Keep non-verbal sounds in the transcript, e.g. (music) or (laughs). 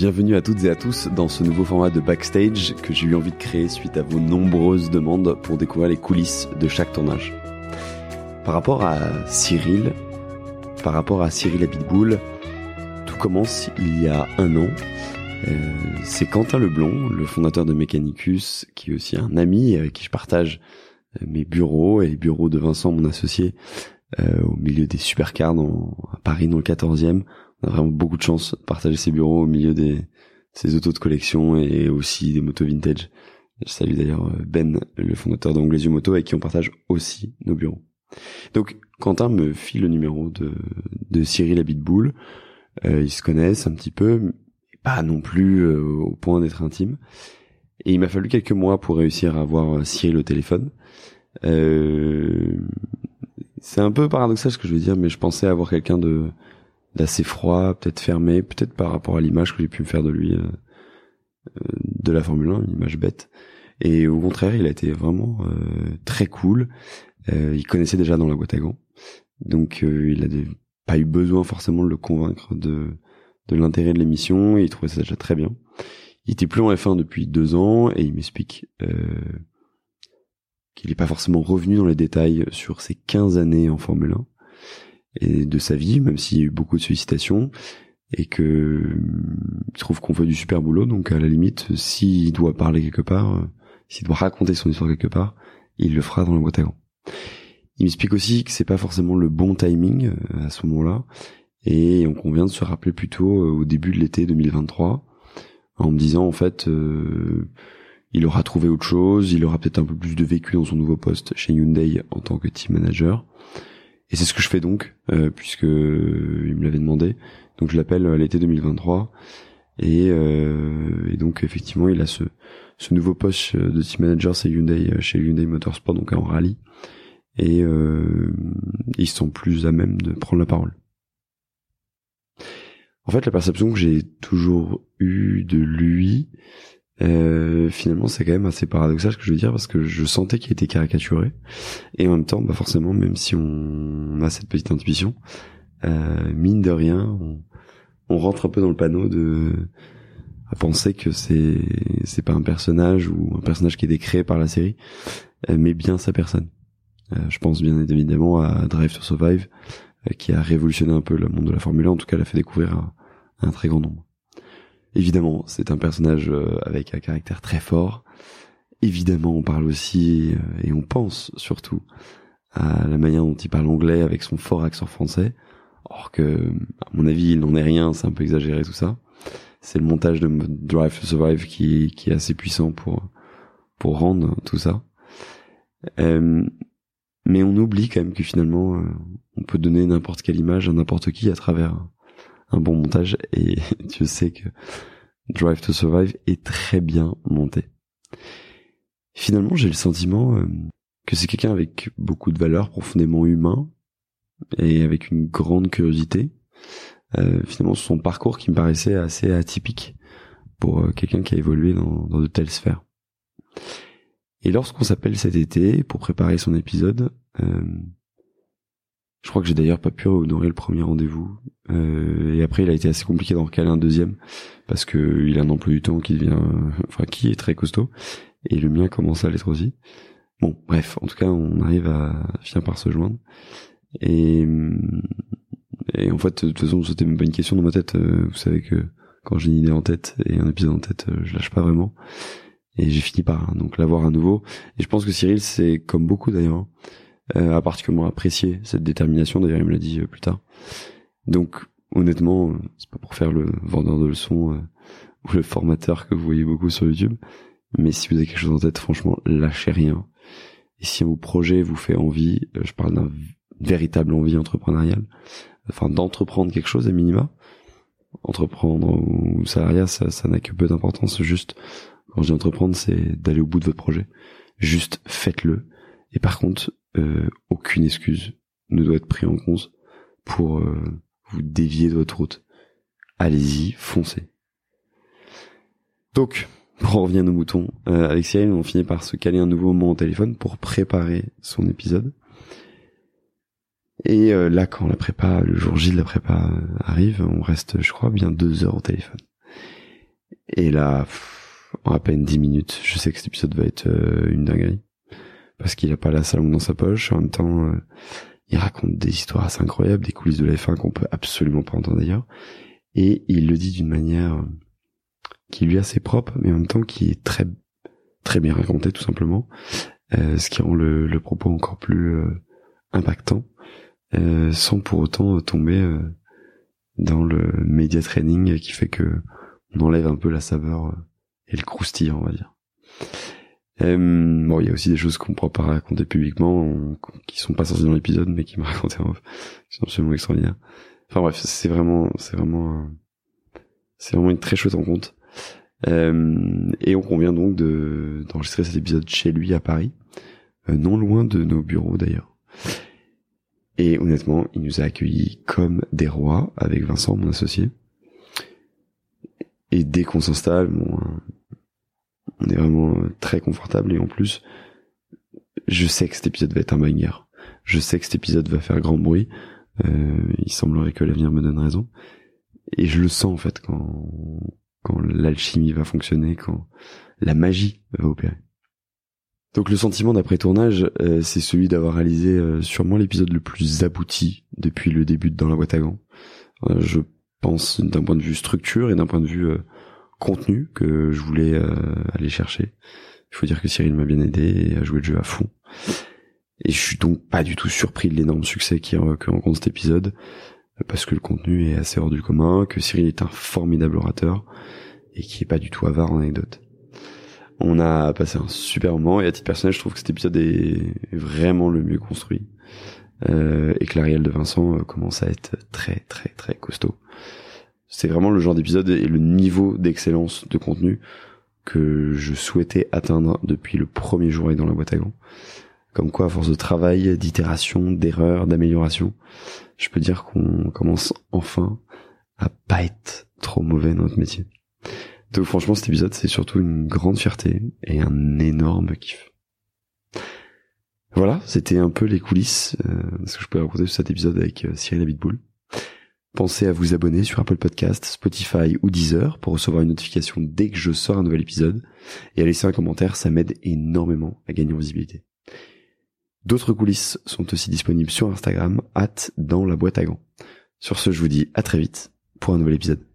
Bienvenue à toutes et à tous dans ce nouveau format de backstage que j'ai eu envie de créer suite à vos nombreuses demandes pour découvrir les coulisses de chaque tournage. Par rapport à Cyril, par rapport à Cyril Abitboul, tout commence il y a un an. Euh, c'est Quentin Leblond, le fondateur de Mechanicus, qui est aussi un ami avec qui je partage euh, mes bureaux et les bureaux de Vincent, mon associé, euh, au milieu des supercars dans, à Paris dans le 14e on a vraiment beaucoup de chance de partager ses bureaux au milieu des ces autos de collection et aussi des motos vintage. Je salue d'ailleurs euh, Ben, le fondateur d'Anglesu Moto, avec qui on partage aussi nos bureaux. Donc Quentin me file le numéro de, de Cyril Abitboul. Euh, ils se connaissent un petit peu, pas non plus euh, au point d'être intime. Et il m'a fallu quelques mois pour réussir à avoir euh, Cyril au téléphone. Euh, c'est un peu paradoxal ce que je veux dire, mais je pensais avoir quelqu'un de d'assez froid, peut-être fermé, peut-être par rapport à l'image que j'ai pu me faire de lui euh, euh, de la Formule 1, une image bête. Et au contraire, il a été vraiment euh, très cool. il connaissait déjà dans la boîte donc il a pas eu besoin forcément de le convaincre de de l'intérêt de l'émission. Et il trouvait ça déjà très bien. Il était plus en F1 depuis deux ans et il m'explique qu'il n'est pas forcément revenu dans les détails sur ses 15 années en Formule 1 et de sa vie, même s'il y a eu beaucoup de sollicitations et que il trouve qu'on fait du super boulot. Donc à la limite, s'il doit parler quelque part, euh, s'il doit raconter son histoire quelque part, il le fera dans la boîte à gants. Il m'explique aussi que c'est pas forcément le bon timing euh, à ce moment-là, et on convient de se rappeler plutôt euh, au début de l'été 2023, en me disant en fait, il aura trouvé autre chose, il aura peut-être un peu plus de vécu dans son nouveau poste chez Hyundai en tant que team manager, et c'est ce que je fais donc, euh, puisque il me l'avait demandé. Donc je l'appelle à l'été 2023. Et, euh, et, donc effectivement, il a ce, ce nouveau poste de team manager, c'est Hyundai chez Hyundai Motorsport, donc en rallye. Et euh, ils sont plus à même de prendre la parole. En fait, la perception que j'ai toujours eue de lui, euh, finalement, c'est quand même assez paradoxal ce que je veux dire parce que je sentais qu'il était caricaturé et en même temps, bah forcément, même si on a cette petite intuition, euh, mine de rien, on, rentre un peu dans le panneau de à penser que c'est c'est pas un personnage ou un personnage qui est décréé par la série, euh, mais bien sa personne. Euh, je pense bien évidemment à Drive to Survive, qui a révolutionné un peu le monde de la Formule 1, en tout cas, l'a fait découvrir à un très grand nombre. Évidemment, c'est un personnage euh, avec un caractère très fort. Évidemment, on parle aussi euh, et on pense surtout à la manière dont il parle anglais avec son fort accent français. Or que, à mon avis, il n'en est rien, c'est un peu exagéré tout ça. C'est le montage de Drive to Survive qui, qui est assez puissant pour pour rendre tout ça. Euh, mais on oublie quand même que finalement, euh, on peut donner n'importe quelle image à n'importe qui à travers un bon montage et (laughs) tu sais que Drive to Survive est très bien monté. Finalement, j'ai le sentiment euh, que c'est quelqu'un avec beaucoup de valeurs, profondément humain et avec une grande curiosité. Euh, finalement, son parcours qui me paraissait assez atypique pour euh, quelqu'un qui a évolué dans, de telles sphères. Et lorsqu'on s'appelle cet été pour préparer son épisode, je crois que j'ai d'ailleurs pas pu honorer le premier rendez-vous. Euh, et après, il a été assez compliqué d'en recaler un deuxième parce que il a un emploi du temps qui devient, enfin, qui est très costaud. Et le mien commence à l'être aussi. Bon, bref, en tout cas, on arrive à finir par se joindre. Et, et en fait, de toute façon, c'était même pas une question dans ma tête. Euh, vous savez que quand j'ai une idée en tête et un épisode en tête, euh, je lâche pas vraiment. Et j'ai fini par donc l'avoir à nouveau. Et je pense que Cyril, c'est comme beaucoup d'ailleurs euh, a particulièrement apprécié cette détermination. D'ailleurs, il me l'a dit euh, plus tard. Donc, honnêtement, euh, c'est pas pour faire le vendeur de leçons ou le formateur que vous voyez beaucoup sur YouTube, mais si vous avez quelque chose en tête, franchement, lâchez rien. Et si un projet vous fait envie, je parle d'un véritable envie entrepreneuriale, enfin d'entreprendre quelque chose à minima, entreprendre ou salariat, ça, ça n'a que peu d'importance. Juste, quand je dis entreprendre, c'est d'aller au bout de votre projet. Juste faites-le. Et par contre, euh, aucune excuse ne doit être prise en compte pour euh, vous dévier de votre route. Allez-y, foncez. Donc, pour en revenir nos moutons, euh, avec Cyril, on finit par se caler un nouveau moment au téléphone pour préparer son épisode. Et euh, là, quand la prépa, le jour J de la prépa arrive, on reste, je crois, bien deux heures au téléphone. Et là, en à peine 10 minutes, je sais que cet épisode va être une dinguerie. Parce qu'il a pas la salon dans sa poche, en même temps, il raconte des histoires assez incroyables, des coulisses de la F1 qu'on peut absolument pas entendre d'ailleurs. Et il le dit d'une manière qui lui est assez propre, mais en même temps qui est très très bien racontée tout simplement, euh, ce qui rend le, propos encore plus euh, impactant, euh, sans pour autant tomber euh, dans le média training qui fait que on enlève un peu la saveur et le croustillant, on va dire. Bon, il y a aussi des choses qu'on ne pourra pas raconter publiquement, qui sont pas sorties dans l'épisode, mais qui m'a (laughs) raconté en off, qui sont absolument extraordinaires. Enfin bref, c'est vraiment, c'est vraiment, c'est vraiment une très chouette rencontre. Euh, et on convient donc de d'enregistrer cet épisode chez lui à Paris, euh, non loin de nos bureaux d'ailleurs. Et honnêtement, il nous a accueillis comme des rois avec Vincent, mon associé. Et dès qu'on s'installe, bon, on est vraiment très confortable et en plus, je sais que cet épisode va être un banger. Je sais que cet épisode va faire grand bruit. Euh, il semblerait que l'avenir me donne raison. Et je le sens en fait quand quand l'alchimie va fonctionner, quand la magie va opérer. Donc le sentiment d'après tournage, euh, c'est celui d'avoir réalisé euh, sûrement l'épisode le plus abouti depuis le début de Dans la boîte à gants. Euh, je pense d'un point de vue structure et d'un point de vue contenu que je voulais aller chercher. Il faut dire que Cyril m'a bien aidé et a joué le jeu à fond. Et je suis donc pas du tout surpris de l'énorme succès qui rencontre cet épisode parce que le contenu est assez hors du commun, que Cyril est un formidable orateur et qui est pas du tout avare en anecdotes. On a passé un super moment et à titre personnel, je trouve que cet épisode est vraiment le mieux construit euh, et que l'Ariel de Vincent euh, commence à être très très très costaud. C'est vraiment le genre d'épisode et le niveau d'excellence de contenu que je souhaitais atteindre depuis le premier jour avec dans la boîte à gants. Comme quoi, à force de travail, d'itération, d'erreur, d'amélioration, je peux dire qu'on commence enfin à pas être trop mauvais dans notre métier. Donc franchement, cet épisode, c'est surtout une grande fierté et un énorme kiff. Voilà, c'était un peu les coulisses, euh, ce que je peux raconter sur cet épisode avec euh, Cyril Abitboul. Pensez à vous abonner sur Apple Podcast, Spotify ou Deezer pour recevoir une notification dès que je sors un nouvel épisode et à laisser un commentaire, ça m'aide énormément à gagner en visibilité. D'autres coulisses sont aussi disponibles sur Instagram, at dans la boîte à gants. Sur ce, je vous dis à très vite pour un nouvel épisode.